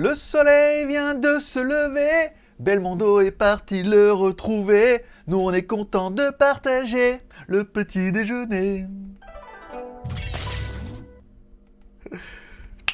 Le soleil vient de se lever, Belmondo est parti le retrouver. Nous on est content de partager le petit déjeuner.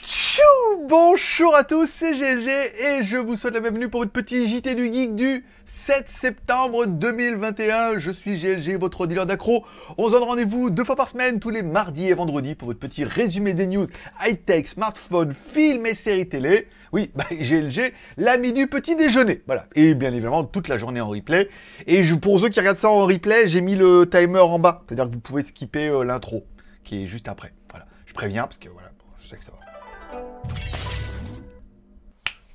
Tchou Bonjour à tous, c'est GLG et je vous souhaite la bienvenue pour votre petit JT du Geek du 7 septembre 2021. Je suis GLG, votre dealer d'accro. On se donne rendez-vous deux fois par semaine, tous les mardis et vendredis, pour votre petit résumé des news high-tech, smartphone, films et séries télé. Oui, bah, GLG, l'ami du petit déjeuner. Voilà. Et bien évidemment, toute la journée en replay. Et pour ceux qui regardent ça en replay, j'ai mis le timer en bas. C'est-à-dire que vous pouvez skipper euh, l'intro, qui est juste après. Voilà. Je préviens, parce que voilà, je sais que ça va.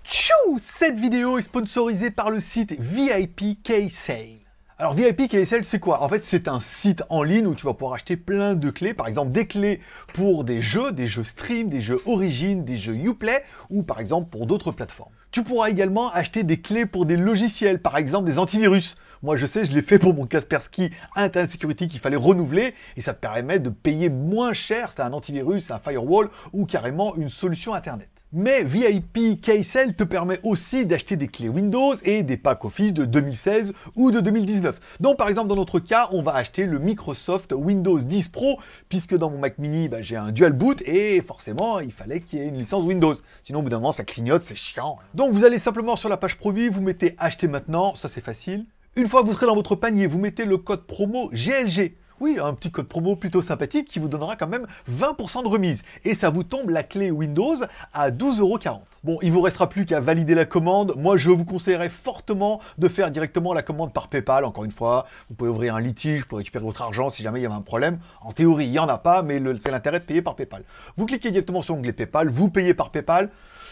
Tchou Cette vidéo est sponsorisée par le site VIP K-Sale. Alors VIP KSL, c'est quoi? En fait, c'est un site en ligne où tu vas pouvoir acheter plein de clés. Par exemple, des clés pour des jeux, des jeux stream, des jeux origin, des jeux Uplay ou par exemple pour d'autres plateformes. Tu pourras également acheter des clés pour des logiciels, par exemple des antivirus. Moi, je sais, je l'ai fait pour mon Kaspersky Internet Security qu'il fallait renouveler et ça te permet de payer moins cher. C'est un antivirus, un firewall ou carrément une solution Internet. Mais VIP KSL te permet aussi d'acheter des clés Windows et des packs Office de 2016 ou de 2019. Donc par exemple dans notre cas, on va acheter le Microsoft Windows 10 Pro puisque dans mon Mac mini, bah, j'ai un dual boot et forcément il fallait qu'il y ait une licence Windows. Sinon au bout d'un moment ça clignote, c'est chiant. Donc vous allez simplement sur la page produit, vous mettez acheter maintenant, ça c'est facile. Une fois que vous serez dans votre panier, vous mettez le code promo GLG. Oui, un petit code promo plutôt sympathique qui vous donnera quand même 20% de remise. Et ça vous tombe la clé Windows à 12,40€. Bon, il vous restera plus qu'à valider la commande. Moi, je vous conseillerais fortement de faire directement la commande par PayPal. Encore une fois, vous pouvez ouvrir un litige pour récupérer votre argent si jamais il y avait un problème. En théorie, il n'y en a pas, mais c'est l'intérêt de payer par PayPal. Vous cliquez directement sur l'onglet PayPal, vous payez par PayPal.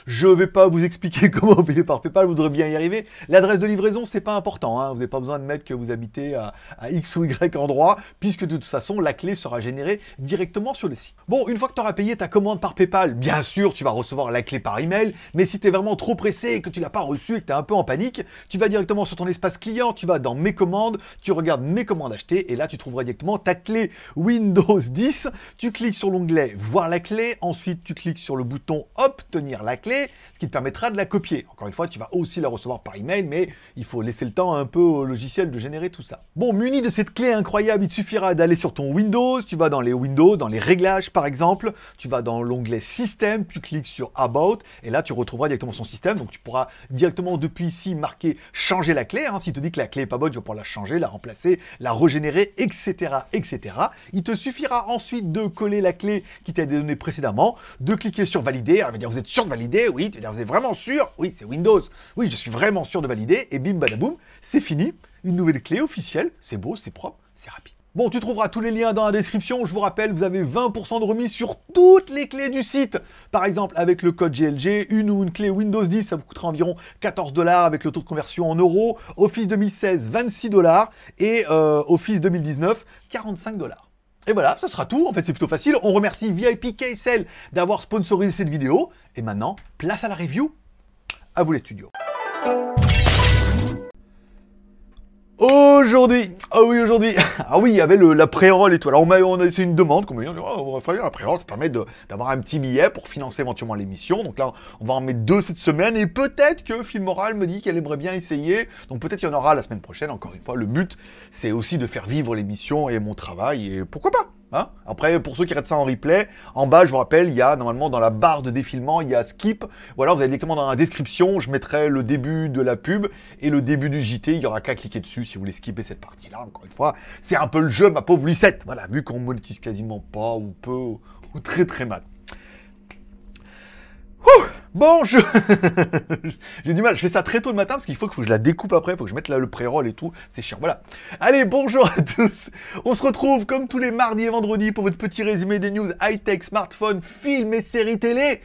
Je ne vais pas vous expliquer comment payer par PayPal, vous devrez bien y arriver. L'adresse de livraison, c'est pas important. Hein. Vous n'avez pas besoin de mettre que vous habitez à, à, X ou Y endroit, puisque de toute façon, la clé sera générée directement sur le site. Bon, une fois que tu auras payé ta commande par PayPal, bien sûr, tu vas recevoir la clé par email, mais si tu es vraiment trop pressé et que tu l'as pas reçu et que tu es un peu en panique, tu vas directement sur ton espace client, tu vas dans Mes commandes, tu regardes Mes commandes achetées, et là, tu trouveras directement ta clé Windows 10. Tu cliques sur l'onglet Voir la clé, ensuite, tu cliques sur le bouton Obtenir la clé ce qui te permettra de la copier. Encore une fois, tu vas aussi la recevoir par email, mais il faut laisser le temps un peu au logiciel de générer tout ça. Bon, muni de cette clé incroyable, il te suffira d'aller sur ton Windows, tu vas dans les Windows, dans les réglages par exemple, tu vas dans l'onglet Système, tu cliques sur About, et là tu retrouveras directement son système, donc tu pourras directement depuis ici marquer changer la clé, hein. s'il te dit que la clé est pas bonne, tu vas pouvoir la changer, la remplacer, la régénérer, etc., etc. Il te suffira ensuite de coller la clé qui t'a été donnée précédemment, de cliquer sur valider, elle va dire vous êtes sûr de valider, oui, tu êtes vraiment sûr, oui c'est Windows, oui je suis vraiment sûr de valider, et bim badaboum, c'est fini, une nouvelle clé officielle, c'est beau, c'est propre, c'est rapide. Bon, tu trouveras tous les liens dans la description. Je vous rappelle, vous avez 20% de remise sur toutes les clés du site. Par exemple, avec le code GLG, une ou une clé Windows 10, ça vous coûtera environ 14 dollars avec le taux de conversion en euros. Office 2016, 26 dollars. Et euh, Office 2019, 45 dollars. Et voilà, ça sera tout. En fait, c'est plutôt facile. On remercie VIP KSL d'avoir sponsorisé cette vidéo. Et maintenant, place à la review. À vous les studios. Aujourd'hui, ah oui aujourd'hui, ah oui il y avait le, la pré-roll et tout. Alors on a, on a c'est une demande, comme on dit, oh, on va faire la pré-roll, ça permet d'avoir un petit billet pour financer éventuellement l'émission. Donc là on va en mettre deux cette semaine et peut-être que Filmoral me dit qu'elle aimerait bien essayer. Donc peut-être qu'il y en aura la semaine prochaine. Encore une fois, le but c'est aussi de faire vivre l'émission et mon travail et pourquoi pas? Hein Après, pour ceux qui regardent ça en replay, en bas, je vous rappelle, il y a normalement dans la barre de défilement, il y a skip. Ou alors vous avez directement dans la description, je mettrai le début de la pub et le début du JT. Il y aura qu'à cliquer dessus si vous voulez skipper cette partie-là. Encore une fois, c'est un peu le jeu, ma pauvre Lucette. Voilà, vu qu'on monétise quasiment pas ou peu ou très très mal. Bon, je... J'ai du mal, je fais ça très tôt le matin parce qu'il faut que je la découpe après, il faut que je mette là le pré-roll et tout, c'est chiant, voilà. Allez, bonjour à tous. On se retrouve comme tous les mardis et vendredis pour votre petit résumé des news high-tech, smartphone, films et séries télé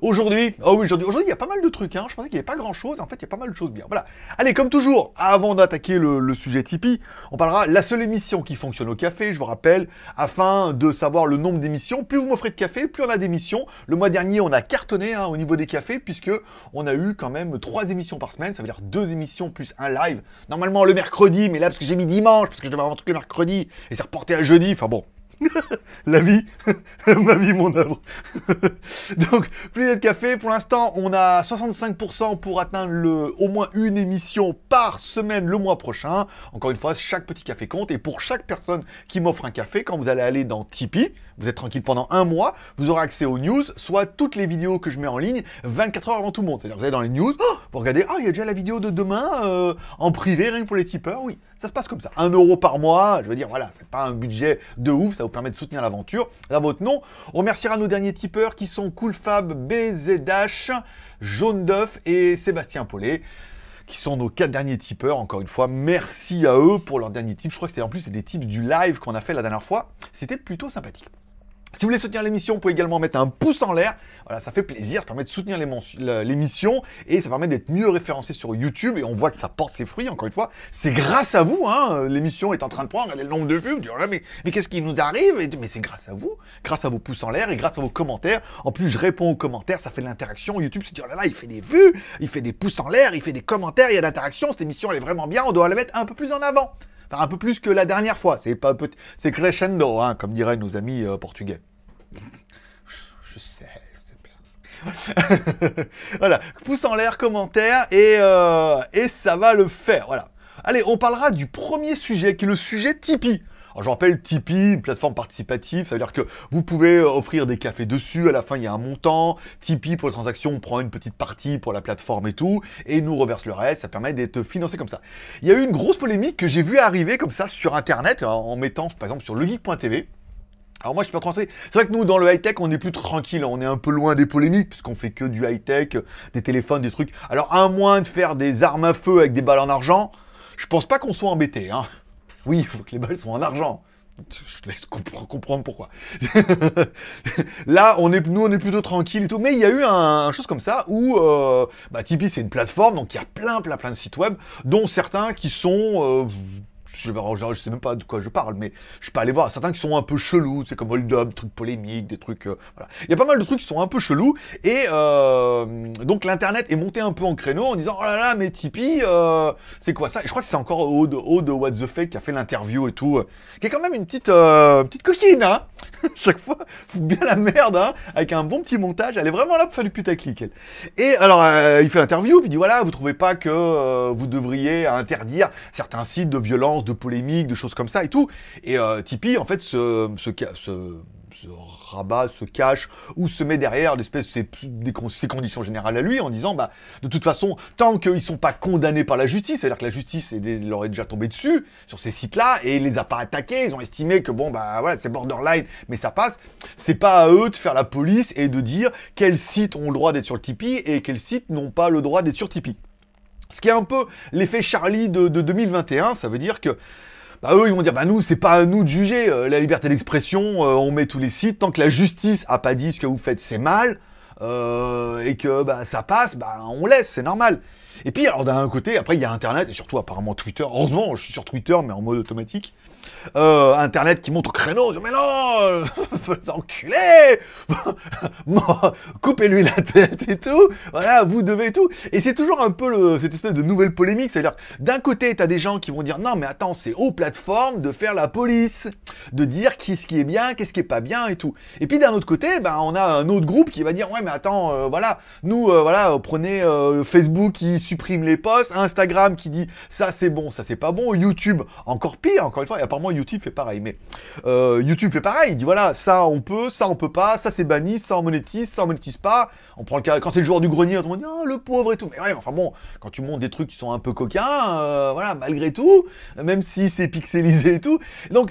Aujourd'hui, oh oui, aujourd'hui, aujourd'hui, il y a pas mal de trucs, hein. Je pensais qu'il n'y avait pas grand chose, en fait, il y a pas mal de choses bien. Voilà. Allez, comme toujours, avant d'attaquer le, sujet Tipeee, on parlera la seule émission qui fonctionne au café, je vous rappelle, afin de savoir le nombre d'émissions. Plus vous m'offrez de café, plus on a d'émissions. Le mois dernier, on a cartonné hein, au niveau des cafés, puisque on a eu quand même trois émissions par semaine, ça veut dire deux émissions plus un live. Normalement le mercredi, mais là, parce que j'ai mis dimanche, parce que je devais avoir un truc le mercredi, et c'est reporté à jeudi, enfin bon, la vie, ma vie, mon œuvre. Donc, plus de café. Pour l'instant, on a 65% pour atteindre le, au moins une émission par semaine le mois prochain. Encore une fois, chaque petit café compte. Et pour chaque personne qui m'offre un café, quand vous allez aller dans Tipeee, vous êtes tranquille pendant un mois, vous aurez accès aux news, soit toutes les vidéos que je mets en ligne 24 heures avant tout le monde. C'est-à-dire, vous allez dans les news, oh, vous regardez, ah, il y a déjà la vidéo de demain euh, en privé, rien que pour les tipeurs. Oui, ça se passe comme ça. Un euro par mois, je veux dire, voilà, c'est pas un budget de ouf, ça vous permet de soutenir l'aventure. À votre nom, on remerciera nos derniers tipeurs qui sont Coolfab, BZH, Jaune d'œuf et Sébastien Paulet qui sont nos quatre derniers tipeurs. Encore une fois, merci à eux pour leurs derniers tips. Je crois que c'était en plus des tips du live qu'on a fait la dernière fois. C'était plutôt sympathique. Si vous voulez soutenir l'émission, vous pouvez également mettre un pouce en l'air. Voilà, ça fait plaisir, ça permet de soutenir l'émission et ça permet d'être mieux référencé sur YouTube et on voit que ça porte ses fruits, encore une fois. C'est grâce à vous, hein, l'émission est en train de prendre, regardez le nombre de vues, vous mais qu'est-ce qui nous arrive? Mais c'est grâce à vous, grâce à vos pouces en l'air et grâce à vos commentaires. En plus, je réponds aux commentaires, ça fait de l'interaction. YouTube se dit, oh là là, il fait des vues, il fait des pouces en l'air, il fait des commentaires, il y a de l'interaction, cette émission elle est vraiment bien, on doit la mettre un peu plus en avant. Un peu plus que la dernière fois. C'est pas c'est crescendo, hein, comme diraient nos amis euh, portugais. Je sais. voilà, pouce en l'air, commentaire, et, euh, et ça va le faire. Voilà. Allez, on parlera du premier sujet, qui est le sujet Tipeee. Alors, je rappelle, Tipeee, une plateforme participative, ça veut dire que vous pouvez euh, offrir des cafés dessus, à la fin il y a un montant, Tipeee pour les transactions, on prend une petite partie pour la plateforme et tout, et nous reverse le reste, ça permet d'être financé comme ça. Il y a eu une grosse polémique que j'ai vu arriver comme ça sur Internet, en mettant par exemple sur legeek.tv, alors moi je suis pas tranché. C'est vrai que nous dans le high-tech on est plus tranquille, on est un peu loin des polémiques puisqu'on fait que du high-tech, des téléphones, des trucs. Alors à moins de faire des armes à feu avec des balles en argent, je pense pas qu'on soit embêté. Hein. Oui, il faut que les balles soient en argent. Je te laisse comprendre pourquoi. Là, on est, nous, on est plutôt tranquille et tout. Mais il y a eu un, chose comme ça où, euh, bah, Tipeee, c'est une plateforme, donc il y a plein, plein, plein de sites web, dont certains qui sont euh, je, sais même pas de quoi je parle, mais je peux aller voir certains qui sont un peu chelous, c'est comme Hold Up, trucs polémiques, des trucs. Euh, voilà. Il y a pas mal de trucs qui sont un peu chelous, et euh, donc l'internet est monté un peu en créneau en disant oh là là, mais Tipeee, euh, c'est quoi ça? Je crois que c'est encore Aude, Aude What the Fake qui a fait l'interview et tout, qui est quand même une petite, petite coquine, hein Chaque fois, fout bien la merde, hein Avec un bon petit montage, elle est vraiment là pour faire du putaclic, elle. Et alors, il fait l'interview, puis il dit voilà, vous trouvez pas que vous devriez interdire certains sites de violence de polémiques, de choses comme ça et tout. Et euh, Tipeee, en fait, se, rabat, se cache ou se met derrière l'espèce de ses, conditions générales à lui en disant bah de toute façon tant qu'ils sont pas condamnés par la justice, c'est-à-dire que la justice leur est déjà tombée dessus sur ces sites-là et les a pas attaqués, ils ont estimé que bon bah voilà c'est borderline mais ça passe, c'est pas à eux de faire la police et de dire quels sites ont le droit d'être sur le Tipeee et quels sites n'ont pas le droit d'être sur Tipeee. Ce qui est un peu l'effet Charlie de, 2021, ça veut dire que bah, eux, ils vont dire, bah nous, c'est pas à nous de juger, euh, la liberté d'expression, euh, on met tous les sites, tant que la justice a pas dit ce que vous faites, c'est mal, euh, et que bah, ça passe, bah on laisse, c'est normal. Et puis, alors d'un côté, après, il y a Internet, et surtout apparemment Twitter, heureusement, je suis sur Twitter, mais en mode automatique, euh, Internet qui montre au créneau, mais non, euh, enculés, coupez-lui la tête et tout, voilà, vous devez tout. Et c'est toujours un peu cette espèce de nouvelle polémique, c'est-à-dire d'un côté, t'as des gens qui vont dire non, mais attends, c'est aux plateformes de faire la police, de dire qu'est-ce qui est bien, qu'est-ce qui est pas bien et tout. Et puis d'un autre côté, ben on a un autre groupe qui va dire ouais, mais attends, euh, voilà, nous, euh, voilà, prenez Facebook qui supprime les posts, Instagram qui dit ça c'est bon, ça c'est pas bon, YouTube encore pire, encore une fois, et YouTube fait pareil. Mais euh, YouTube fait pareil. Il dit voilà, ça on peut, ça on peut pas, ça c'est banni, ça on monétise, ça on monétise pas. On prend le cas quand c'est le jour du grenier, on dit oh, le pauvre et tout. Mais ouais, enfin bon, quand tu montes des trucs qui sont un peu coquins, euh, voilà, malgré tout, même si c'est pixelisé et tout. Donc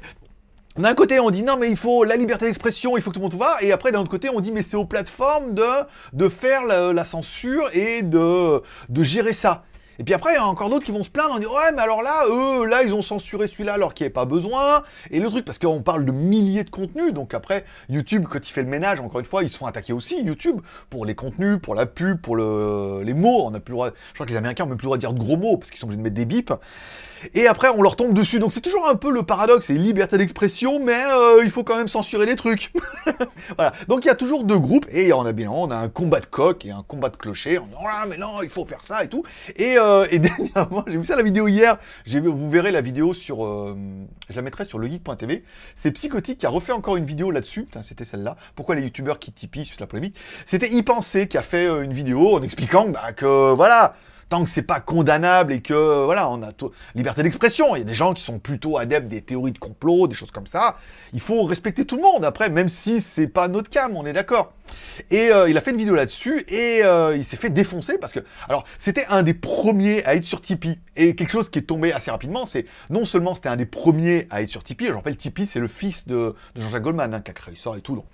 d'un côté, on dit non, mais il faut la liberté d'expression, il faut que tout le monde voit. Et après, d'un autre côté, on dit mais c'est aux plateformes de, faire la, censure et de gérer ça. Et puis après, il y a encore d'autres qui vont se plaindre en disant Ouais, mais alors là, eux, là, ils ont censuré celui-là alors qu'il n'y avait pas besoin. Et le truc, parce qu'on parle de milliers de contenus, donc après, YouTube, quand il fait le ménage, encore une fois, ils se font attaquer aussi, YouTube, pour les contenus, pour la pub, pour le... les mots. On n'a plus le droit. Je crois que les Américains n'ont même plus le droit de dire de gros mots parce qu'ils sont obligés de mettre des bips et après on leur tombe dessus. Donc c'est toujours un peu le paradoxe, c'est liberté d'expression, mais euh, il faut quand même censurer les trucs. voilà. Donc il y a toujours deux groupes, et on a bien, on a un combat de coq et un combat de clocher. On dit oh là, mais non, il faut faire ça et tout. Et euh, dernièrement, j'ai vu ça la vidéo hier. Vous verrez la vidéo sur, euh, je la mettrai sur legeek.tv. C'est Psychotique qui a refait encore une vidéo là-dessus. C'était celle-là. Pourquoi les youtubeurs qui tipient sur la polémique C'était y penser qui a fait une vidéo en expliquant bah, que voilà. Tant que c'est pas condamnable et que voilà, on a liberté d'expression. Il y a des gens qui sont plutôt adeptes des théories de complot, des choses comme ça. Il faut respecter tout le monde. Après, même si c'est pas notre cam, on est d'accord. Et euh, il a fait une vidéo là-dessus et euh, il s'est fait défoncer parce que, alors, c'était un des premiers à être sur Tipeee. Et quelque chose qui est tombé assez rapidement, c'est non seulement c'était un des premiers à être sur Tipeee, je rappelle, Tipeee, c'est le fils de, de Jean-Jacques Goldman hein, qui a créé ça et tout. Donc,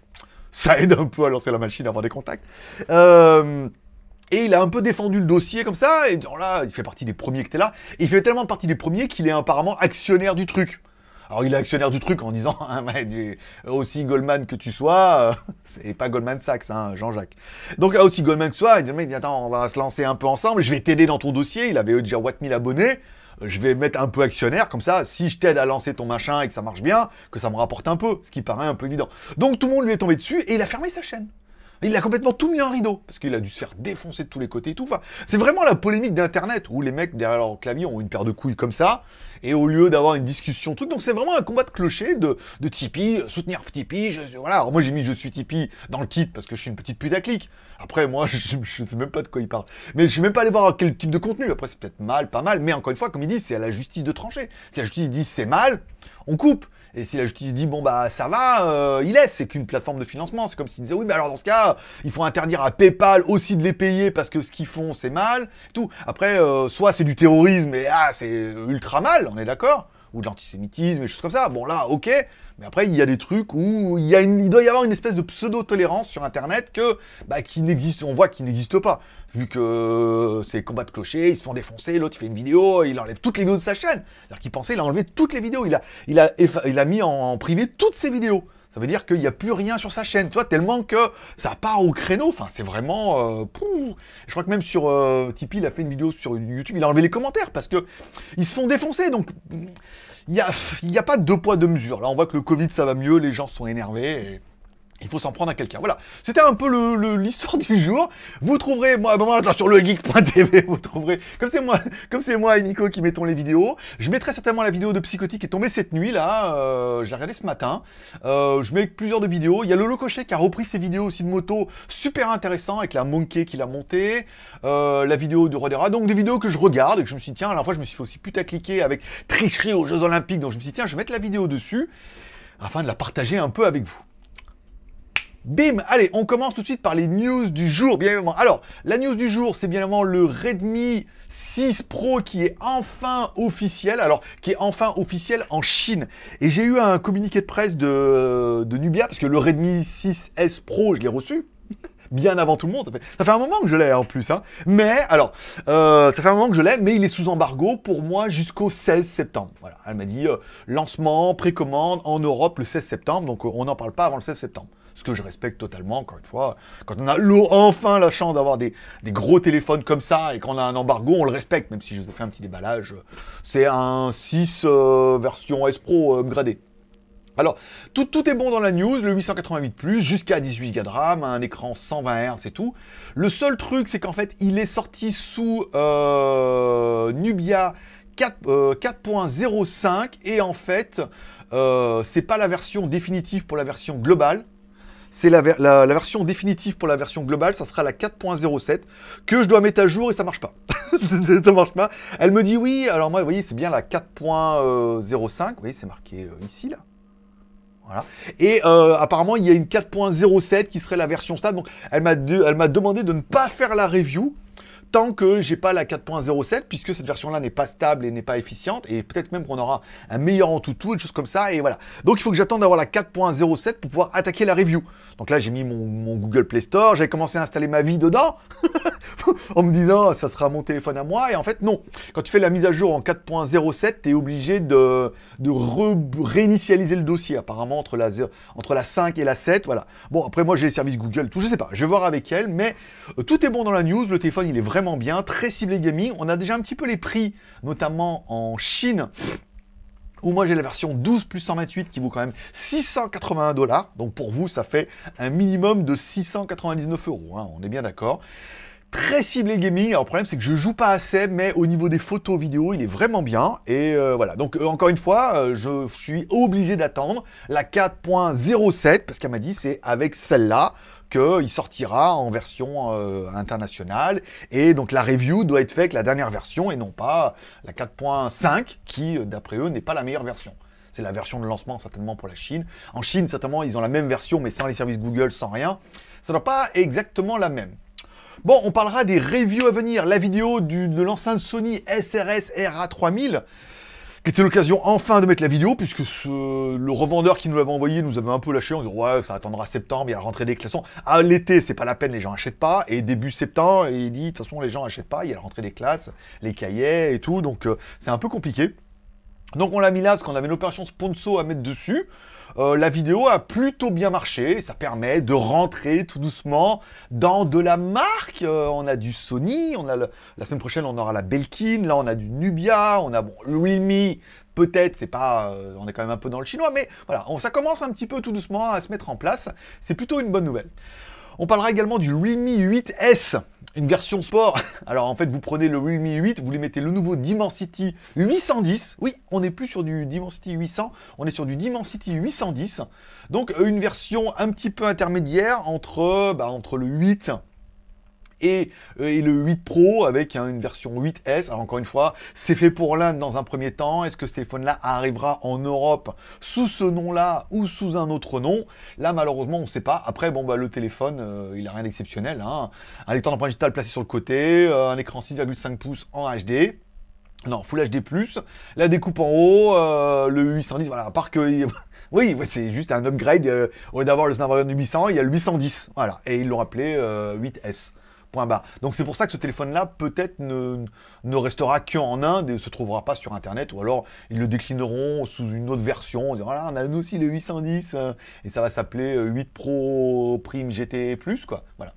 ça aide un peu à lancer la machine, à avoir des contacts. Euh, et il a un peu défendu le dossier comme ça, et disant là, il fait partie des premiers qui étaient là. Et il fait tellement partie des premiers qu'il est apparemment actionnaire du truc. Alors il est actionnaire du truc en disant mais j'ai- aussi Goldman que tu sois, euh, c'est pas Goldman Sachs, hein, Jean-Jacques. Donc aussi Goldman que tu sois, il dit, mec, attends, on va se lancer un peu ensemble, je vais t'aider dans ton dossier. Il avait déjà Watt 1000 abonnés. Je vais mettre un peu actionnaire, comme ça, si je t'aide à lancer ton machin et que ça marche bien, que ça me rapporte un peu, ce qui paraît un peu évident. Donc tout le monde lui est tombé dessus et il a fermé sa chaîne. Il a complètement tout mis en rideau, parce qu'il a dû se faire défoncer de tous les côtés et tout. Enfin, c'est vraiment la polémique d'Internet, où les mecs derrière leur clavier ont une paire de couilles comme ça, et au lieu d'avoir une discussion, truc, donc c'est vraiment un combat de clocher de, Tipeee, soutenir Tipeee, je, voilà. Moi j'ai mis je suis Tipeee dans le titre, parce que je suis une petite putaclic. Après, moi, je, je sais même pas de quoi il parle. Mais je suis même pas allé voir quel type de contenu. Après, c'est peut-être mal, pas mal, mais encore une fois, comme il dit, c'est à la justice de trancher. Si la justice dit c'est mal, on coupe. Et si la justice dit bon bah ça va, euh, il laisse, c'est qu'une plateforme de financement. C'est comme s'ils disaient oui, mais alors dans ce cas, il faut interdire à PayPal aussi de les payer parce que ce qu'ils font c'est mal, tout. Après, euh, soit c'est du terrorisme et ah c'est ultra mal, on est d'accord, ou de l'antisémitisme et choses comme ça. Bon là, ok. Mais après, il y a des trucs où il, y a une, doit y avoir une espèce de pseudo-tolérance sur Internet que, bah, qui n'existe, on voit qu'il n'existe pas. Vu que euh, c'est combat de clocher, ils se font défoncer, l'autre il fait une vidéo, il enlève toutes les vidéos de sa chaîne. Qu'il pensait, il a enlevé toutes les vidéos, il a, il a, il a mis en, en privé toutes ses vidéos. Ça veut dire qu'il n'y a plus rien sur sa chaîne, tu vois, tellement que ça part au créneau. Enfin, c'est vraiment. euh. Je crois que même sur euh, Tipeee, il a fait une vidéo sur YouTube, il a enlevé les commentaires parce que ils se font défoncer. Donc, il n'y a, a pas de deux poids, deux mesures. Là, on voit que le Covid, ça va mieux, les gens sont énervés. Il faut s'en prendre à quelqu'un. Voilà, c'était un peu l'histoire du jour. Vous trouverez, moi, moi sur le geek.tv, vous trouverez, comme c'est moi, comme c'est moi et Nico qui mettons les vidéos. Je mettrai certainement la vidéo de Psychotique qui est tombée cette nuit là. Euh, je l'ai ce matin. Euh, je mets plusieurs de vidéos. Il y a Lolo Cochet qui a repris ses vidéos aussi de moto, super intéressant avec la Monkey qu'il a montée, euh, la vidéo de Rodera. Donc des vidéos que je regarde et que je me suis dit tiens, la dernière fois je me suis fait aussi putacliquer avec tricherie aux Jeux Olympiques. Donc je me suis dit tiens, je vais mettre la vidéo dessus afin de la partager un peu avec vous. Bim Allez, on commence tout de suite par les news du jour, bien évidemment. Alors, la news du jour, c'est bien évidemment le Redmi 6 Pro qui est enfin officiel, alors qui est enfin officiel en Chine. Et j'ai eu un communiqué de presse de, de Nubia, parce que le Redmi 6S Pro, je l'ai reçu. Bien avant tout le monde, ça fait, ça fait un moment que je l'ai en plus. Hein. Mais alors, euh, ça fait un moment que je l'ai, mais il est sous embargo pour moi jusqu'au 16 septembre. Voilà, elle m'a dit euh, lancement, précommande en Europe le 16 septembre, donc euh, on n'en parle pas avant le 16 septembre ce que je respecte totalement, encore une fois. Quand on a enfin la chance d'avoir des, gros téléphones comme ça et qu'on a un embargo, on le respecte, même si je vous ai fait un petit déballage. C'est un 6 euh, version S Pro euh, upgradé. Alors, tout, est bon dans la news, le 888+, jusqu'à 18 Go de RAM, un écran 120 Hz et tout. Le seul truc, c'est qu'en fait, il est sorti sous euh, Nubia 4, euh, 4.05 et en fait, euh, c'est pas la version définitive pour la version globale. C'est la, la- version définitive pour la version globale, ça sera la 4.07 que je dois mettre à jour et ça marche pas. ça marche pas. Elle me dit oui, alors moi, vous voyez, c'est bien la 4.05, vous voyez, c'est marqué euh, ici là. Voilà. Et euh, apparemment, il y a une 4.07 qui serait la version stable. Donc, elle m'a de- elle m'a demandé de ne pas faire la review tant que j'ai pas la 4.07, puisque cette version-là n'est pas stable et n'est pas efficiente, et peut-être même qu'on aura un meilleur en tout tout, des choses comme ça, et voilà. Donc il faut que j'attende d'avoir la 4.07 pour pouvoir attaquer la review. Donc là, j'ai mis mon, Google Play Store, j'ai commencé à installer ma vie dedans, en me disant, ça sera mon téléphone à moi, et en fait, non. Quand tu fais la mise à jour en 4.07, tu es obligé de, de réinitialiser le dossier, apparemment, entre la, entre la 5 et la 7, voilà. Bon, après, moi, j'ai les services Google, tout, je sais pas, je vais voir avec elle, mais euh, tout est bon dans la news, le téléphone, il est vraiment bien, très ciblé gaming. On a déjà un petit peu les prix, notamment en Chine, où moi j'ai la version 12 plus 128 qui vaut quand même 681 dollars. Donc pour vous, ça fait un minimum de 699 euros, hein, on est bien d'accord. très ciblé gaming. Alors, le problème, c'est que je joue pas assez, mais au niveau des photos vidéo, il est vraiment bien. Et euh, voilà. Donc, euh, encore une fois, euh, je suis obligé d'attendre la 4.07 parce qu'elle m'a dit c'est avec celle-là qu'il sortira en version internationale. Et donc, la review doit être faite avec la dernière version et non pas la 4.5 qui, d'après eux, n'est pas la meilleure version. C'est la version de lancement certainement pour la Chine. En Chine, certainement, ils ont la même version, mais sans les services Google, sans rien. Ça doit pas exactement la même. Bon, on parlera des reviews à venir. La vidéo de l'enceinte Sony SRS RA3000, qui était l'occasion enfin de mettre la vidéo, puisque le revendeur qui nous l'avait envoyé nous avait un peu lâché en disant ouais, ça attendra septembre, il y a rentrée des classes. Ah, l'été, c'est pas la peine, les gens achètent pas. Et début septembre, il dit de toute façon, les gens achètent pas, il y a la rentrée des classes, les cahiers et tout, donc euh, c'est un peu compliqué. Donc on l'a mis là parce qu'on avait une opération sponsor à mettre dessus. Euh, la vidéo a plutôt bien marché. Ça permet de rentrer tout doucement dans de la marque. Euh, on a du Sony, on a la semaine prochaine on aura la Belkin, là on a du Nubia, on a bon, le Realme. Peut-être, c'est pas, euh, on est quand même un peu dans le chinois, mais voilà, ça commence un petit peu tout doucement à se mettre en place. C'est plutôt une bonne nouvelle. On parlera également du Realme 8S une version sport. Alors en fait, vous prenez le Realme 8, vous lui mettez le nouveau Dimensity 810. Oui, on n'est plus sur du Dimensity 800, on est sur du Dimensity 810. Donc euh, une version un petit peu intermédiaire entre, bah, entre le 8 euh, et, le 8 Pro avec une version 8S. Alors encore une fois, c'est fait pour l'Inde dans un premier temps. Est-ce que ce téléphone-là arrivera en Europe sous ce nom-là ou sous un autre nom? Là, malheureusement, on ne sait pas. Après, bon, bah, le téléphone, euh, il n'a rien d'exceptionnel. Hein. Un lecteur d'empreinte digitale placé sur le côté, euh, un écran 6,5 pouces en HD. Non, Full HD+, la découpe en haut, le 810, voilà, à part que... Oui, c'est juste un upgrade. au lieu d'avoir le Snapdragon 800, il y a le 810. Voilà. Et ils l'ont appelé 8S. Donc c'est pour ça que ce téléphone-là peut-être ne, restera qu'en Inde et ne se trouvera pas sur Internet, ou alors ils le déclineront sous une autre version, on dira voilà, on a aussi le 810 euh, et ça va s'appeler 8 euh, Pro Prime GT+, quoi. Voilà.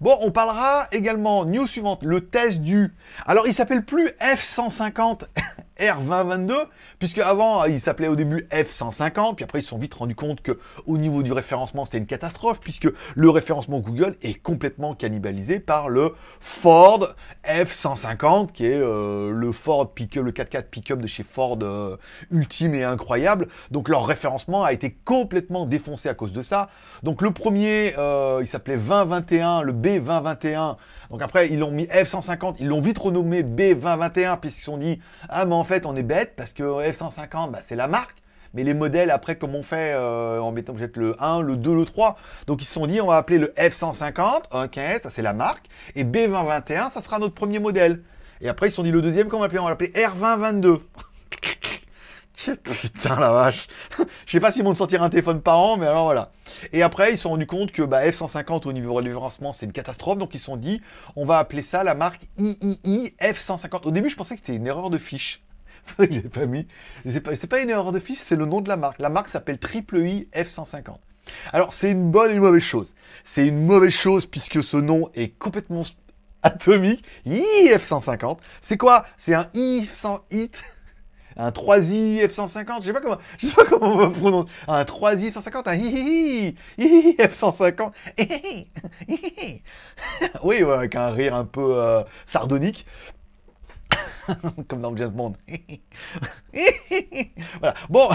Bon, on parlera également, news suivante, le test du... Alors, il s'appelle plus F150 R2022, puisque avant il s'appelait au début F150, puis après ils se sont vite rendus compte que au niveau du référencement c'était une catastrophe, puisque le référencement Google est complètement cannibalisé par le Ford F150, qui est euh, le Ford pick le 4x4 pick-up de chez Ford euh, ultime et incroyable. Donc leur référencement a été complètement défoncé à cause de ça. Donc le premier, euh, il s'appelait 2021, le B2021. Donc après ils l'ont mis F150, ils l'ont vite renommé B2021 puisqu'ils se sont dit ah mais en fait, on est bête parce que F-150, bah, c'est la marque. Mais les modèles, après, comme on fait euh, en mettant peut-être le 1, le 2, le 3. Donc, ils se sont dit, on va appeler le F-150, ok, ça c'est la marque. Et B2021, ça sera notre premier modèle. Et après, ils se sont dit, le deuxième, comment on va l'appeler? On va l'appeler R2022. Putain la vache. Je sais pas s'ils vont me sortir un téléphone par an, mais alors voilà. Et après, ils se sont rendus compte que bah, F150 au niveau du lancement, c'est une catastrophe. Donc ils se sont dit, on va appeler ça la marque III F150. Au début, je pensais que c'était une erreur de fiche. J'ai pas mis. C'est pas, pas une erreur de fiche, c'est le nom de la marque. La marque s'appelle Triple I F150. Alors, c'est une bonne et une mauvaise chose. C'est une mauvaise chose puisque ce nom est complètement atomique. IF150. C'est quoi? C'est un I100 hit un 3i F-150, je sais pas comment, je sais pas comment on va prononcer, un 3i F-150, un hihihi, hihi F-150, oui, avec un rire un peu euh, sardonique. Comme dans James Bond. voilà. Bon,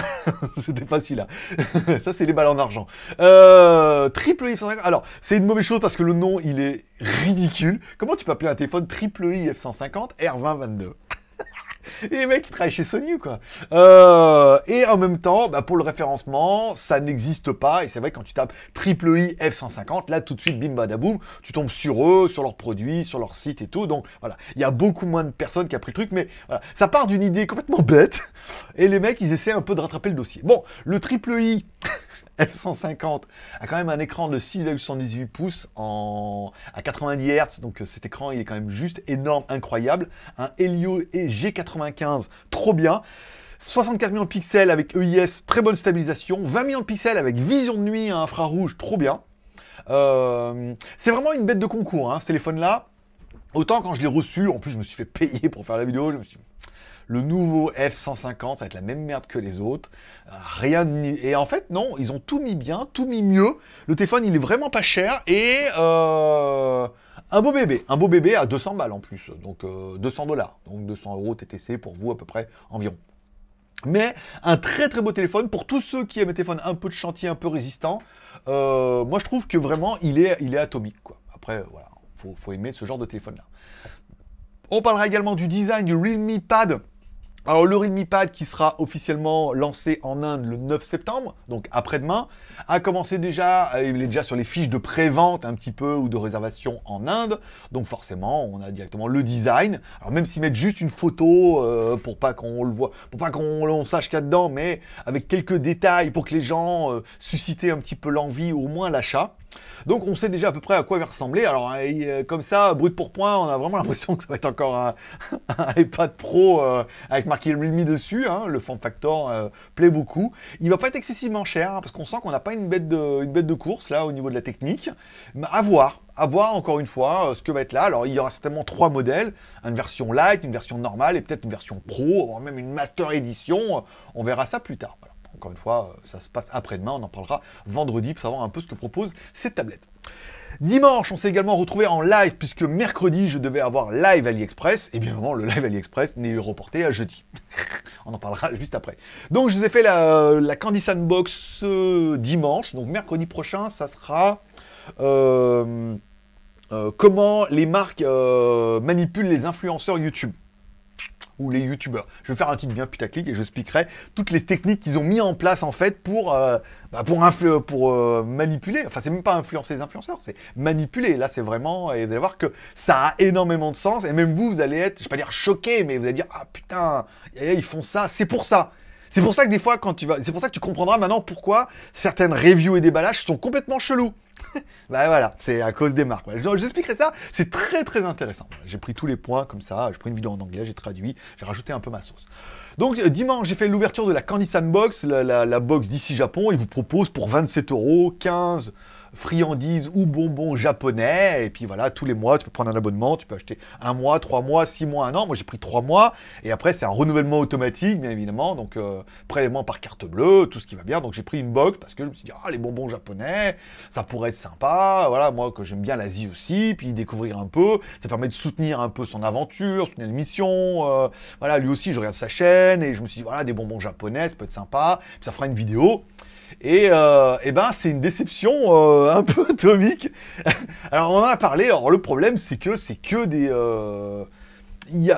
c'était facile là. Ça, c'est les balles en argent. Euh, triple I F-150. Alors, c'est une mauvaise chose parce que le nom, il est ridicule. Comment tu peux appeler un téléphone triple I F-150 R2022 les mecs qui travaillent chez Sony ou quoi? Euh, Et en même temps, bah, pour le référencement, ça n'existe pas. Et c'est vrai quand tu tapes triple I F150, là tout de suite, bim badaboum, tu tombes sur eux, sur leurs produits, sur leur site et tout. Donc voilà, il y a beaucoup moins de personnes qui a pris le truc, mais ça part d'une idée complètement bête. Et les mecs, ils essaient un peu de rattraper le dossier. Bon, le triple I F150 a quand même un écran de 6,78 pouces en, à 90 Hz, donc euh, cet écran il est quand même juste énorme, incroyable. Un Helio et G95, trop bien. 64 millions de pixels avec EIS, très bonne stabilisation. 20 millions de pixels avec vision de nuit à infrarouge, trop bien. Euh, c'est vraiment une bête de concours, hein, ce téléphone-là. Autant quand je l'ai reçu, en plus je me suis fait payer pour faire la vidéo, je me suis le nouveau F-150, ça va être la même merde que les autres. Rien Et en fait, non, ils ont tout mis bien, tout mis mieux. Le téléphone, il est vraiment pas cher et... Euh, Un beau bébé, un beau bébé à 200 balles en plus, donc 200 dollars, donc 200 euros TTC pour vous à peu près environ. Mais un très très beau téléphone pour tous ceux qui aiment les téléphones un peu de chantier, un peu résistant. Euh, moi je trouve que vraiment il est, atomique. Après voilà, faut, faut aimer ce genre de téléphone là. On parlera également du design du Realme Pad alors le Redmi qui sera officiellement lancé en Inde le 9 septembre, donc après-demain, a commencé déjà, euh, il est déjà sur les fiches de pré-vente un petit peu ou de réservation en Inde, donc forcément on a directement le design. Alors même s'ils mettent juste une photo euh, pour pas qu'on le voit, pour pas qu'on sache qu'il y a dedans, mais avec quelques détails pour que les gens euh, un petit peu l'envie, au moins l'achat. Donc on sait déjà à peu près à quoi il va ressembler. Alors euh, comme ça, brut pour point, on a vraiment l'impression que ça va être encore un, iPad Pro euh, avec marqué Realme dessus. Hein. Le form factor euh, plaît beaucoup. Il va pas être excessivement cher hein, parce qu'on sent qu'on n'a pas une bête, de, course là au niveau de la technique. Mais à voir. À voir encore une fois ce que va être là. Alors il y aura certainement trois modèles, une version light, une version normale et peut-être une version pro, voire même une master édition. On verra ça plus tard. Encore une fois, euh, ça se passe après-demain, on en parlera vendredi pour savoir un peu ce que propose cette tablette. Dimanche, on s'est également retrouvé en live, puisque mercredi, je devais avoir live AliExpress, et bien évidemment, le live AliExpress n'est reporté à jeudi. on en parlera juste après. Donc, je vous ai fait la, la Candy Sandbox euh, dimanche, donc mercredi prochain, ça sera... Euh, comment les marques manipulent les influenceurs YouTube ou les youtubeurs. Je vais faire un titre bien putaclic et je expliquerai toutes les techniques qu'ils ont mis en place en fait pour, euh, bah, pour, pour euh, manipuler. Enfin, c'est même pas influencer les influenceurs, c'est manipuler. Là, c'est vraiment. Et vous allez voir que ça a énormément de sens. Et même vous, vous allez être, je vais pas dire choqué, mais vous allez dire Ah putain, ils font ça, c'est pour ça. C'est pour ça que des fois, quand tu vas. C'est pour ça que tu comprendras maintenant pourquoi certaines reviews et déballages sont complètement chelous. bah voilà, c'est à cause des marques. J'expliquerai ça, c'est très très intéressant. J'ai pris tous les points comme ça, j'ai pris une vidéo en anglais, j'ai traduit, j'ai rajouté un peu ma sauce. Donc euh, dimanche, j'ai fait l'ouverture de la Candy Sandbox, la, box d'ici Japon. Il vous propose pour 27 euros 15 friandises ou bonbons japonais. Et puis voilà, tous les mois, tu peux prendre un abonnement, tu peux acheter un mois, trois mois, six mois, un an. Moi, j'ai pris trois mois. Et après, c'est un renouvellement automatique, bien évidemment. Donc, euh, prélèvement par carte bleue, tout ce qui va bien. Donc, j'ai pris une box parce que je me suis dit, ah, les bonbons japonais, ça pourrait être sympa. Voilà, moi, que j'aime bien l'Asie aussi. Puis découvrir un peu. Ça permet de soutenir un peu son aventure, soutenir l'émission. Euh, voilà, lui aussi, je regarde sa chaîne et je me suis dit, voilà, des bonbons japonais, ça peut être sympa. Ça fera une vidéo. Et, euh, eh ben, c'est une déception euh, un peu atomique. Alors, on en a parlé. Alors, le problème, c'est que c'est que des. Euh,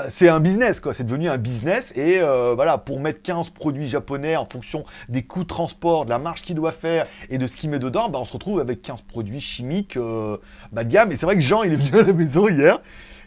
c'est un business, quoi. C'est devenu un business. Et voilà, pour mettre 15 produits japonais en fonction des coûts de transport, de la marge qu'il doit faire et de ce qu'il met dedans, bah, on se retrouve avec 15 produits chimiques bas de gamme. Et c'est vrai que Jean, il est venu à la maison hier.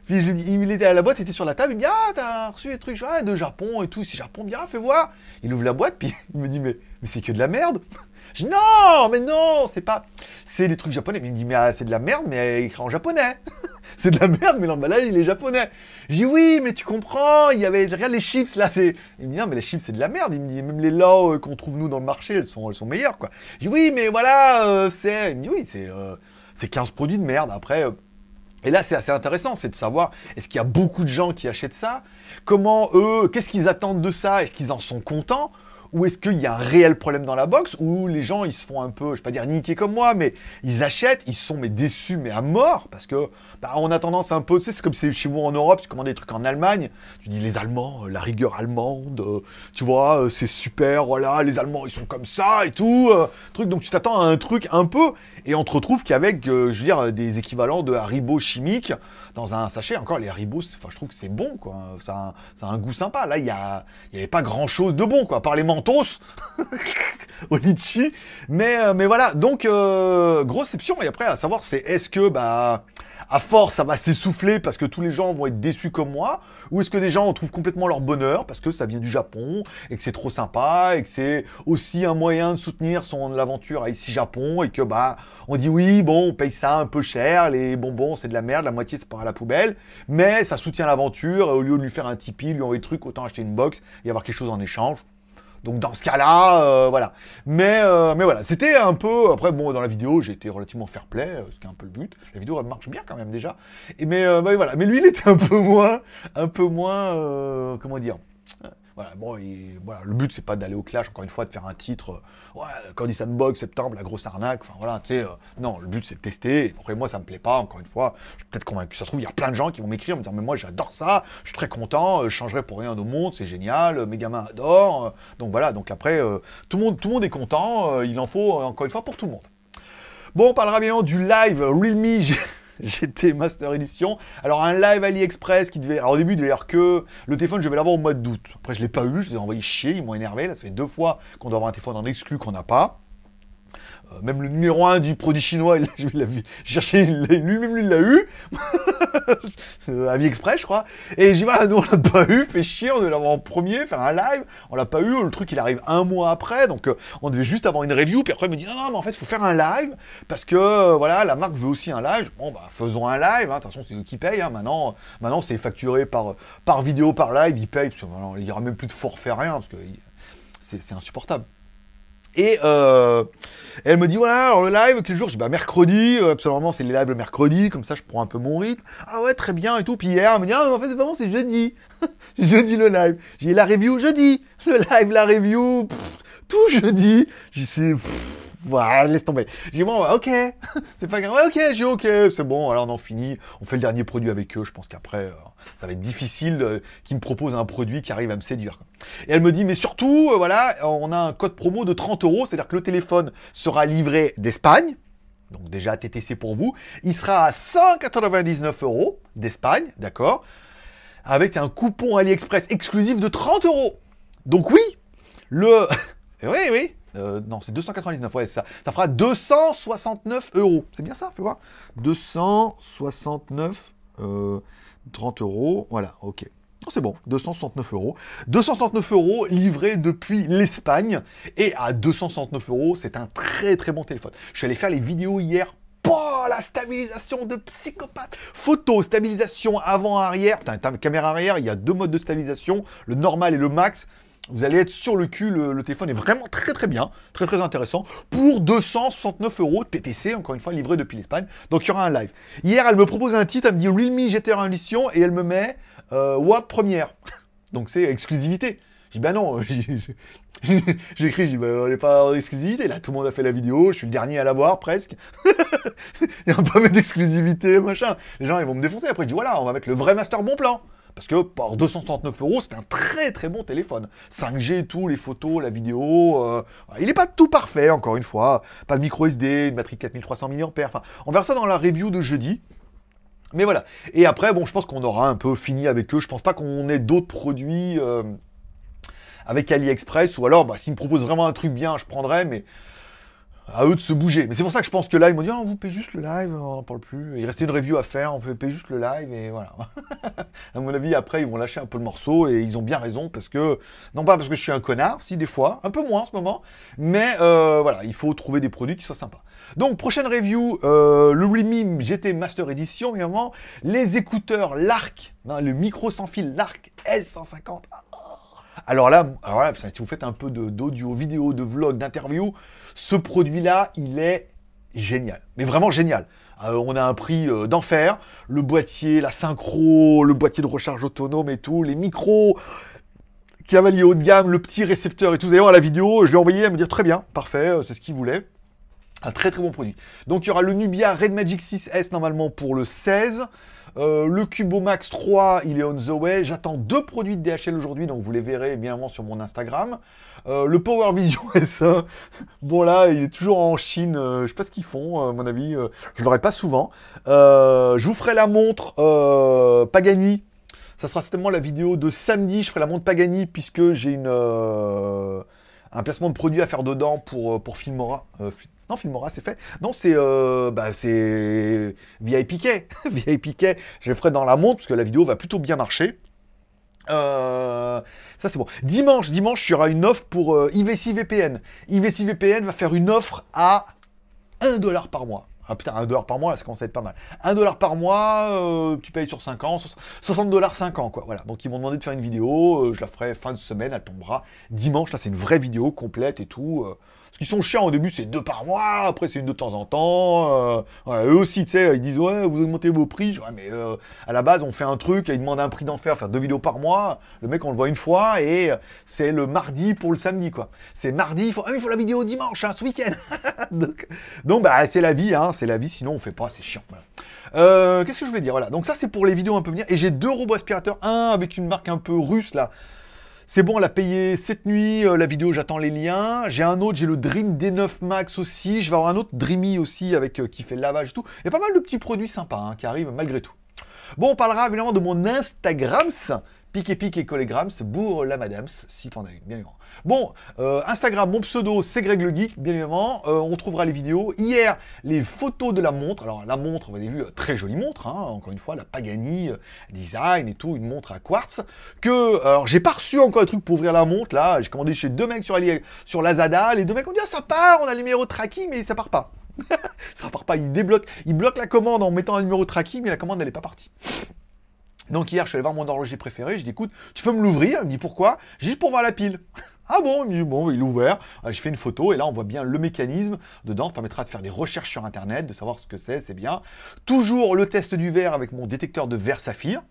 Puis il était à la boîte, il était sur la table, il me dit Ah, t'as reçu des trucs de Japon et tout. Si Japon, bien, fais voir. Il ouvre la boîte, puis il me dit Mais, mais c'est que de la merde. Je dis Non, mais non, c'est pas. C'est des trucs japonais. Mais il me dit Mais ah, c'est de la merde, mais écrit en japonais. c'est de la merde, mais l'emballage, il est japonais. Je dis Oui, mais tu comprends, il y avait. Regarde les chips là, c'est. Il me dit Non, mais les chips, c'est de la merde. Il me dit Même les lots euh, qu'on trouve nous dans le marché, elles sont, elles sont meilleures, quoi. Je dis Oui, mais voilà, euh, c'est. Il me dit Oui, c'est. Euh, c'est 15 produits de merde. Après, et là, c'est assez intéressant, c'est de savoir, est-ce qu'il y a beaucoup de gens qui achètent ça? Comment eux, qu'est-ce qu'ils attendent de ça? Est-ce qu'ils en sont contents? Ou est-ce qu'il y a un réel problème dans la box où les gens ils se font un peu, je vais pas dire niquer comme moi, mais ils achètent, ils sont déçus mais à mort parce que bah, on a tendance un peu, tu sais, c'est comme c'est chez vous en Europe, tu commandes des trucs en Allemagne, tu dis les Allemands, euh, la rigueur allemande, euh, tu vois, euh, c'est super, voilà, les Allemands ils sont comme ça et tout, truc. Donc tu t'attends à un truc un peu et on te retrouve qu'avec, je veux dire, des équivalents de Haribo chimiques dans un sachet. Encore les Haribo, enfin je trouve que c'est bon quoi, ça a, un goût sympa. Là il y a, y avait pas grand chose de bon quoi, par les mentos au litchi. Mais, mais voilà, donc grosse exception. Et après, à savoir, c'est est-ce que bah à force, ça va s'essouffler parce que tous les gens vont être déçus comme moi Ou est-ce que les gens trouvent complètement leur bonheur parce que ça vient du Japon et que c'est trop sympa et que c'est aussi un moyen de soutenir son aventure à ici Japon et que bah on dit oui, bon, on paye ça un peu cher, les bonbons c'est de la merde, la moitié c'est pas à la poubelle, mais ça soutient l'aventure et au lieu de lui faire un Tipeee, lui envoyer des trucs, autant acheter une box et avoir quelque chose en échange. Donc dans ce cas-là, euh, voilà. Mais, euh, mais voilà, c'était un peu. Après, bon, dans la vidéo, j'ai été relativement fair play, euh, ce qui est un peu le but. La vidéo, elle marche bien quand même déjà. Et mais, bah, voilà. Mais lui, il était un peu moins, un peu moins, comment dire. Voilà, bon, le but c'est pas d'aller au clash, encore une fois, de faire un titre, euh, ouais, Candy Sandbox, septembre, la grosse arnaque, enfin voilà, tu sais, euh, non, le but c'est de tester, après moi ça me plaît pas, encore une fois, je suis peut-être convaincu, ça se trouve, il y a plein de gens qui vont m'écrire en me disant, mais moi j'adore ça, je suis très content, euh, je changerai pour rien au monde, c'est génial, mes gamins adorent, donc voilà, donc après, tout, le monde, tout le monde est content, il en faut, encore une fois, pour tout le monde. Bon, on parlera bien du live Realme GT Master Edition. Alors un live AliExpress qui devait... Alors au début, devait avoir que... Le téléphone, je vais l'avoir au mois d'août. Après, je ne l'ai pas eu, je les ai envoyés chier, ils m'ont énervé. Là, ça fait deux fois qu'on doit avoir un téléphone en exclu qu'on n'a pas. Même le numéro 1 du produit chinois, je l'ai cherché, lui-même lui l'a eu. Express, je crois. Et j'ai dit, voilà, nous on l'a pas eu, fait chier, on devait l'avoir en premier, faire un live, on l'a pas eu, le truc il arrive un mois après, donc euh, on devait juste avoir une review, puis après il me dit, non, mais en fait, il faut faire un live, parce que euh, voilà, la marque veut aussi un live. Bon, bah, faisons un live, hein. de toute façon, c'est eux qui payent, hein. maintenant, maintenant c'est facturé par, par vidéo, par live, ils payent, parce que, il n'y aura même plus de forfait, rien, parce que c'est insupportable. Et euh, elle me dit voilà, alors le live, quel jour? Je dis bah mercredi, euh, absolument, c'est les lives le mercredi, comme ça je prends un peu mon rythme. Ah ouais, très bien et tout. Puis hier, elle me dit ah, en fait c'est pas bon, c'est jeudi. jeudi le live. J'ai la review jeudi. Le live, la review, tout jeudi. J'ai c'est voilà, laisse tomber. J'ai dit, bon, ok, c'est pas grave. Ouais, ok, j'ai ok, c'est bon, alors on en finit. On fait le dernier produit avec eux. Je pense qu'après, euh, ça va être difficile qu'ils me proposent un produit qui arrive à me séduire. Et elle me dit, mais surtout, euh, voilà, on a un code promo de 30 euros, c'est-à-dire que le téléphone sera livré d'Espagne. Donc déjà TTC pour vous. Il sera à 199 euros d'Espagne, d'accord Avec un coupon AliExpress exclusif de 30 euros. Donc oui, le... oui, oui, euh, non, c'est 299, ouais, ça. Fera 269 euros. C'est bien ça, fais voir. 269, 30 euros, voilà, ok. Oh, c'est bon, 269 euros. 269 euros livrés depuis l'Espagne. Et à 269 euros, c'est un très très bon téléphone. Je suis allé faire les vidéos hier Oh, la stabilisation de psychopathe Photo, stabilisation avant-arrière. Putain, caméra arrière, il y a deux modes de stabilisation, le normal et le max vous allez être sur le cul, le, téléphone est vraiment très très bien, très très intéressant, pour 269 euros PTC, encore une fois livré depuis l'Espagne, donc il y aura un live. Hier, elle me propose un titre, elle me dit Realme GTR Edition, et elle me met euh, Word première. donc c'est exclusivité. Je dis bah non, j'ai écrit, dis bah on n'est pas en exclusivité, là tout le monde a fait la vidéo, je suis le dernier à l'avoir presque. il n'y a pas d'exclusivité, machin. Les gens ils vont me défoncer, après je dis voilà, on va mettre le vrai master bon plan. Parce que par 269 euros, c'est un très très bon téléphone. 5G, tout, les photos, la vidéo. Euh, il n'est pas tout parfait, encore une fois. Pas de micro SD, une batterie 4300 mAh. Enfin, on verra ça dans la review de jeudi. Mais voilà. Et après, bon, je pense qu'on aura un peu fini avec eux. Je pense pas qu'on ait d'autres produits euh, avec AliExpress. Ou alors, bah, s'ils me proposent vraiment un truc bien, je prendrai. Mais à eux de se bouger. Mais c'est pour ça que je pense que là, ils m'ont dit, oh, vous payez juste le live, on n'en parle plus. Il restait une review à faire, on peut payer juste le live, et voilà. à mon avis, après, ils vont lâcher un peu le morceau, et ils ont bien raison, parce que, non pas parce que je suis un connard, si des fois, un peu moins en ce moment, mais euh, voilà, il faut trouver des produits qui soient sympas. Donc, prochaine review, euh, le GT Master Edition, évidemment, les écouteurs Lark, le micro sans fil Lark L150. Alors là, si vous faites un peu d'audio, vidéo, de vlog, d'interview, ce produit-là, il est génial. Mais vraiment génial. Euh, on a un prix euh, d'enfer. Le boîtier, la synchro, le boîtier de recharge autonome et tout, les micros, cavalier haut de gamme, le petit récepteur et tout. Vous allez voir la vidéo, je l'ai envoyé, à me dire très bien, parfait, euh, c'est ce qu'il voulait. Un très très bon produit. Donc il y aura le Nubia Red Magic 6S normalement pour le 16. Euh, le Cubo Max 3, il est on the way. J'attends deux produits de DHL aujourd'hui, donc vous les verrez bien sur mon Instagram. Euh, le Power Vision S1, bon là, il est toujours en Chine. Euh, je sais pas ce qu'ils font, à mon avis. je l'aurai pas souvent. je vous ferai la montre Pagani. Ça sera certainement la vidéo de samedi. Je ferai la montre Pagani puisque j'ai un placement de produit à faire dedans pour, pour Filmora. Non, Filmora, c'est fait. Non, c'est euh, bah, VIPK. VIPK, je le ferai dans la montre parce que la vidéo va plutôt bien marcher. Euh, ça c'est bon. Dimanche, dimanche, il y aura une offre pour euh, IVC VPN. IVC VPN va faire une offre à 1 dollar par mois. Ah putain, 1 dollar par mois, là, ça commence à être pas mal. 1 dollar par mois, euh, tu payes sur 5 ans, 60 dollars 5 ans, quoi. Voilà. Donc ils m'ont demandé de faire une vidéo, je la ferai fin de semaine, elle tombera dimanche. Là, c'est une vraie vidéo complète et tout Parce qu'ils sont chiants au début, c'est deux par mois, après c'est une de temps en temps. Euh, eux aussi, tu sais, ils disent ouais, vous augmentez vos prix. Mais euh, à la base, on fait un truc, ils demandent un prix d'enfer, faire deux vidéos par mois. Le mec, on le voit une fois et c'est le mardi pour le samedi, quoi. C'est mardi, il faut, ah, il faut la vidéo dimanche, hein, ce week-end. donc, donc, bah, c'est la vie, hein, c'est la vie, sinon on fait pas, c'est chiant. Euh, qu'est-ce que je vais dire? Voilà, donc ça c'est pour les vidéos un peu venir. Et j'ai deux robots aspirateurs, un avec une marque un peu russe là. C'est bon, on l'a payé cette nuit, euh, la vidéo, j'attends les liens. J'ai un autre, j'ai le Dream D9 Max aussi. Je vais avoir un autre Dreamy aussi avec euh, qui fait le lavage et tout. Il y a pas mal de petits produits sympas hein, qui arrivent malgré tout. Bon, on parlera évidemment de mon Instagram. Pique et pique et collégrams, bourre la madame, si t'en as une, bien évidemment. Bon, euh, Instagram, mon pseudo, c'est Greg le Geek, bien évidemment. Euh, on trouvera les vidéos. Hier, les photos de la montre. Alors, la montre, vous avez vu, très jolie montre, hein. encore une fois, la Pagani euh, Design et tout, une montre à quartz. Que, alors, j'ai pas reçu encore un truc pour ouvrir la montre, là. J'ai commandé chez deux mecs sur, sur Lazada. Les deux mecs ont dit, ah, ça part, on a le numéro de tracking, mais ça part pas. ça part pas, il débloque, il bloque la commande en mettant un numéro de tracking, mais la commande, elle est pas partie. Donc hier, je suis allé voir mon horloger préféré, je dis écoute, tu peux me l'ouvrir? Il me dit pourquoi? Juste pour voir la pile. Ah bon, il me dit bon, il est ouvert. Ah, j'ai fait une photo et là on voit bien le mécanisme dedans. Ça permettra de faire des recherches sur internet, de savoir ce que c'est, c'est bien. Toujours le test du verre avec mon détecteur de verre saphir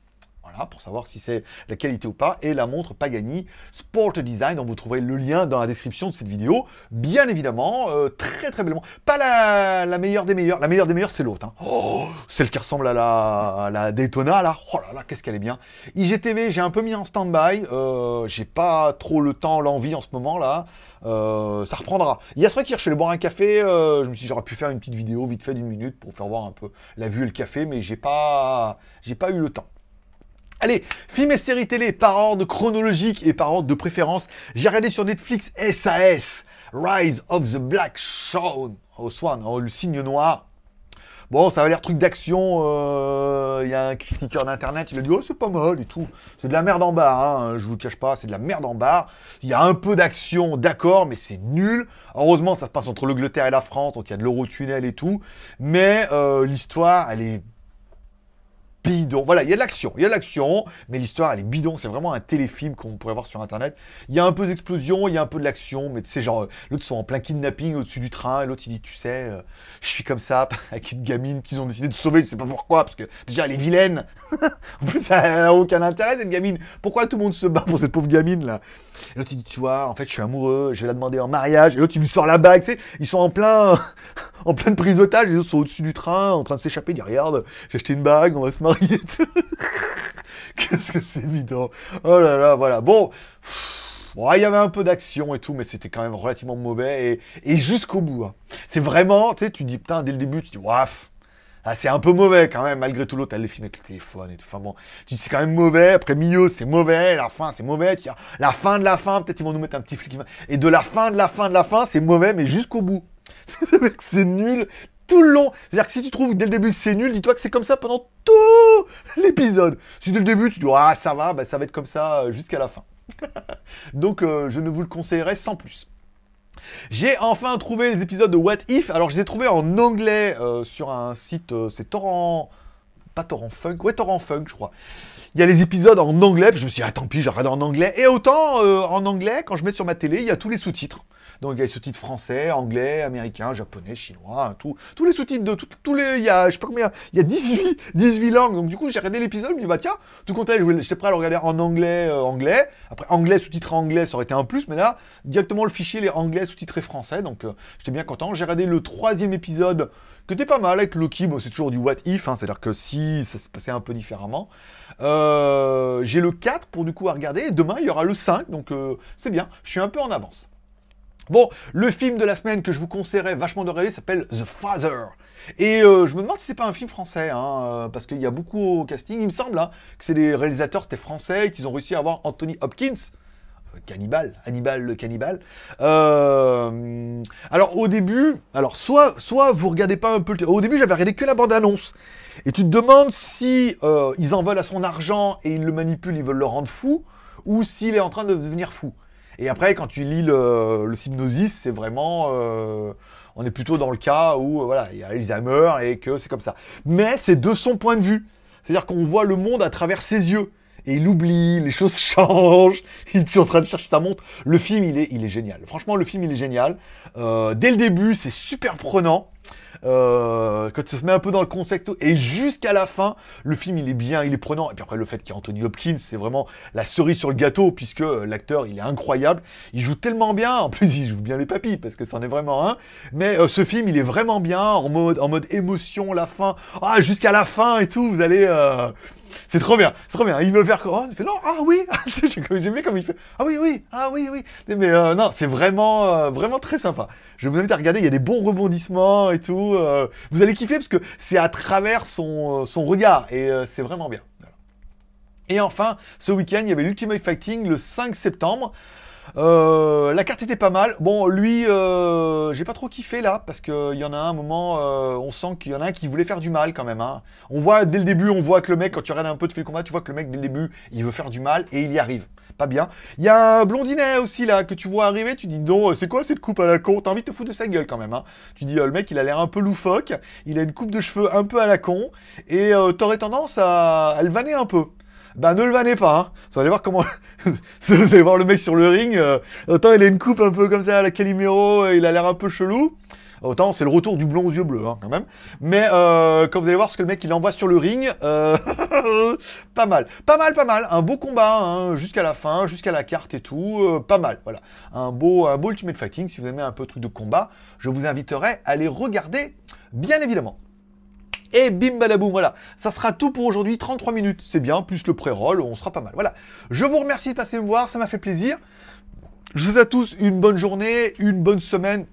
pour savoir si c'est la qualité ou pas. Et la montre Pagani Sport Design, dont vous trouverez le lien dans la description de cette vidéo. Bien évidemment, euh, très très bellement. Pas la, meilleure des meilleures. La meilleure des meilleures, c'est l'autre. Hein. Oh, celle qui ressemble à la, Daytona, là. Oh là là, qu'est-ce qu'elle est bien. IGTV, j'ai un peu mis en stand-by. Euh, j'ai pas trop le temps, l'envie en ce moment, là. Euh, ça reprendra. Il y a ce qui allé boire un café. je me suis dit, j'aurais pu faire une petite vidéo vite fait d'une minute pour faire voir un peu la vue et le café, mais j'ai pas, j'ai pas eu le temps. Allez, films et séries télé par ordre chronologique et par ordre de préférence. J'ai regardé sur Netflix SAS, Rise of the Black Swan, oh, Swan, oh, le signe noir. Bon, ça va l'air truc d'action. Euh, il y a un critiqueur d'internet, il a dit oh c'est pas mal et tout. C'est de la merde en barre, hein, je vous le cache pas, c'est de la merde en barre. Il y a un peu d'action, d'accord, mais c'est nul. Heureusement, ça se passe entre l'Angleterre et la France, donc il y a de l'Eurotunnel et tout. Mais euh, l'histoire, elle est bidon. Voilà, il y a de l'action, il y a de l'action, mais l'histoire, elle est bidon. C'est vraiment un téléfilm qu'on pourrait voir sur Internet. Il y a un peu d'explosion, il y a un peu de l'action, mais tu sais, genre, l'autre sont en plein kidnapping au-dessus du train, l'autre, il dit, tu sais, euh, je suis comme ça, avec une gamine qu'ils ont décidé de sauver, je sais pas pourquoi, parce que déjà, elle est vilaine. en plus, ça n'a aucun intérêt, cette gamine. Pourquoi tout le monde se bat pour cette pauvre gamine, là? L'autre, il dit, tu vois, en fait, je suis amoureux, je vais la demander en mariage, et l'autre, il lui sort la bague, tu sais, ils sont en plein, en pleine prise d'otage, autres sont au-dessus du train, en train de s'échapper, il dit, regarde, j'ai acheté une bague, on va se marier. Qu'est-ce que c'est évident. Oh là là, voilà. Bon. Il y avait un peu d'action et tout, mais c'était quand même relativement mauvais et, jusqu'au bout. Hein. C'est vraiment, tu sais, tu dis putain dès le début, tu dis waf, ah, c'est un peu mauvais quand même, malgré tout l'autre, elle les filme avec le téléphone et tout. Enfin bon, tu dis c'est quand même mauvais, après milieu c'est mauvais, la fin c'est mauvais, tu dis, la fin de la fin, peut-être ils vont nous mettre un petit flic. Et de la fin de la fin de la fin, c'est mauvais, mais jusqu'au bout. c'est nul, tout le long. C'est-à-dire que si tu trouves dès le début que c'est nul, dis-toi que c'est comme ça pendant tout l'épisode. Si dès le début tu dis ah ça va, bah, ça va être comme ça euh, jusqu'à la fin. Donc euh, je ne vous le conseillerais sans plus. J'ai enfin trouvé les épisodes de What If. Alors je les ai trouvés en anglais euh, sur un site, c'est Torrent, pas Torrent Funk, ouais Torrent Funk je crois. Il y a les épisodes en anglais, je me suis dit, ah tant pis, j'arrête en anglais. Et autant en anglais, quand je mets sur ma télé, il y a tous les sous-titres. Donc il y a les sous-titres français, anglais, américain, japonais, chinois, tout, tous les sous-titres de tous les. Il y a, je sais pas combien, il y a 18, 18 langues. Donc du coup, j'ai regardé l'épisode, je me dis, bah tiens, tout compte j'étais prêt à le regarder en anglais, euh, anglais. Après, anglais, sous-titré anglais, ça aurait été un plus, mais là, directement le fichier, les anglais sous-titrés français. Donc euh, j'étais bien content. J'ai regardé le troisième épisode, que t'es pas mal avec Loki. Bon, c'est toujours du what if, hein, c'est-à-dire que si ça se passait un peu différemment. Euh, j'ai le 4 pour du coup à regarder. Demain, il y aura le 5, donc c'est bien. Je suis un peu en avance. Bon, le film de la semaine que je vous conseillerais vachement de regarder s'appelle The Father. Et euh, je me demande si c'est pas un film français, hein, euh, parce qu'il y a beaucoup au casting. Il me semble hein, que c'est les réalisateurs, c'était français, qu'ils ont réussi à avoir Anthony Hopkins. Euh, cannibal, Hannibal le cannibale. alors au début, alors soit, soit vous regardez pas un peu le... Au début j'avais regardé que la bande-annonce. Et tu te demandes si ils en veulent à son argent et ils le manipulent, ils veulent le rendre fou, ou s'il est en train de devenir fou. Et après, quand tu lis le, le c'est vraiment. Euh, on est plutôt dans le cas où euh, voilà, il y a Alzheimer et que c'est comme ça. Mais c'est de son point de vue. C'est-à-dire qu'on voit le monde à travers ses yeux. et il oublie, les choses changent, il est en train de chercher sa montre. Le film, il est, il est génial. Franchement, le film, il est génial. Euh, dès le début, c'est super prenant. Euh, quand ça se met un peu dans le concept et jusqu'à la fin, le film il est bien, il est prenant. Et puis après le fait qu'il y a Anthony Hopkins, c'est vraiment la cerise sur le gâteau puisque l'acteur il est incroyable, il joue tellement bien. En plus il joue bien les papilles parce que c'en est vraiment un. Mais euh, ce film il est vraiment bien en mode en mode émotion, la fin, ah jusqu'à la fin et tout, vous allez euh, c'est trop bien, c'est trop bien. Il me fait oh, il fait non, ah oui, j'aime bien comme il fait, ah oui, oui, ah oui, oui. Mais euh, non, c'est vraiment, euh, vraiment très sympa. Je vous invite à regarder, il y a des bons rebondissements et tout. Euh, vous allez kiffer parce que c'est à travers son, son regard et c'est vraiment bien. Et enfin, ce week-end, il y avait l'Ultimate Fighting le 5 septembre. Euh, la carte était pas mal. Bon, lui, euh, j'ai pas trop kiffé là, parce qu'il y en a un moment, euh, on sent qu'il y en a un qui voulait faire du mal quand même. Hein. On voit dès le début, on voit que le mec, quand tu regardes un peu de le combat, tu vois que le mec dès le début, il veut faire du mal et il y arrive. Pas bien. Il y a un blondinet aussi là que tu vois arriver, tu dis non, c'est quoi cette coupe à la con? T'as envie de te foutre de sa gueule quand même. Hein. Tu dis le mec il a l'air un peu loufoque, il a une coupe de cheveux un peu à la con et t'aurais tendance à, à le vanner un peu bah ne le vannez pas. Hein. Vous allez voir comment. vous allez voir le mec sur le ring. Euh, autant il a une coupe un peu comme ça à la Calimero, il a l'air un peu chelou. Autant c'est le retour du blond aux yeux bleus hein, quand même. Mais euh, quand vous allez voir ce que le mec il envoie sur le ring, euh, pas mal, pas mal, pas mal. Un beau combat hein, jusqu'à la fin, jusqu'à la carte et tout, euh, pas mal. Voilà, un beau, un beau ultimate fighting. Si vous aimez un peu truc de combat, je vous inviterai à les regarder, bien évidemment. Et bim badaboum, voilà. Ça sera tout pour aujourd'hui, 33 minutes, c'est bien, plus le pré-roll, on sera pas mal. Voilà. Je vous remercie de passer me voir, ça m'a fait plaisir. Je vous souhaite à tous une bonne journée, une bonne semaine.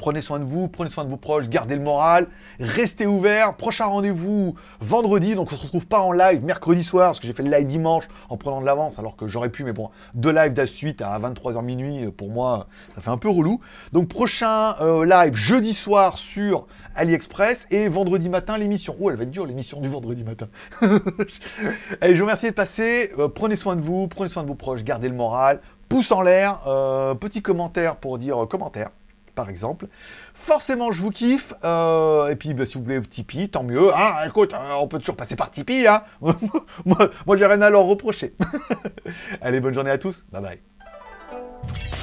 Prenez soin de vous, prenez soin de vos proches, gardez le moral, restez ouverts. Prochain rendez-vous vendredi, donc on se retrouve pas en live mercredi soir, parce que j'ai fait le live dimanche en prenant de l'avance, alors que j'aurais pu, mais bon, deux lives de suite à 23h minuit, pour moi, ça fait un peu relou. Donc prochain euh, live jeudi soir sur AliExpress et vendredi matin l'émission. Oh, elle va être dure l'émission du vendredi matin. Allez, je vous remercie de passer. Euh, prenez soin de vous, prenez soin de vos proches, gardez le moral. Pouce en l'air, euh, petit commentaire pour dire commentaire par exemple. Forcément, je vous kiffe. Euh, et puis, bah, si vous voulez Tipeee, tant mieux. Ah, écoute, euh, on peut toujours passer par Tipeee. Hein. Moi, moi j'ai rien à leur reprocher. Allez, bonne journée à tous. Bye bye.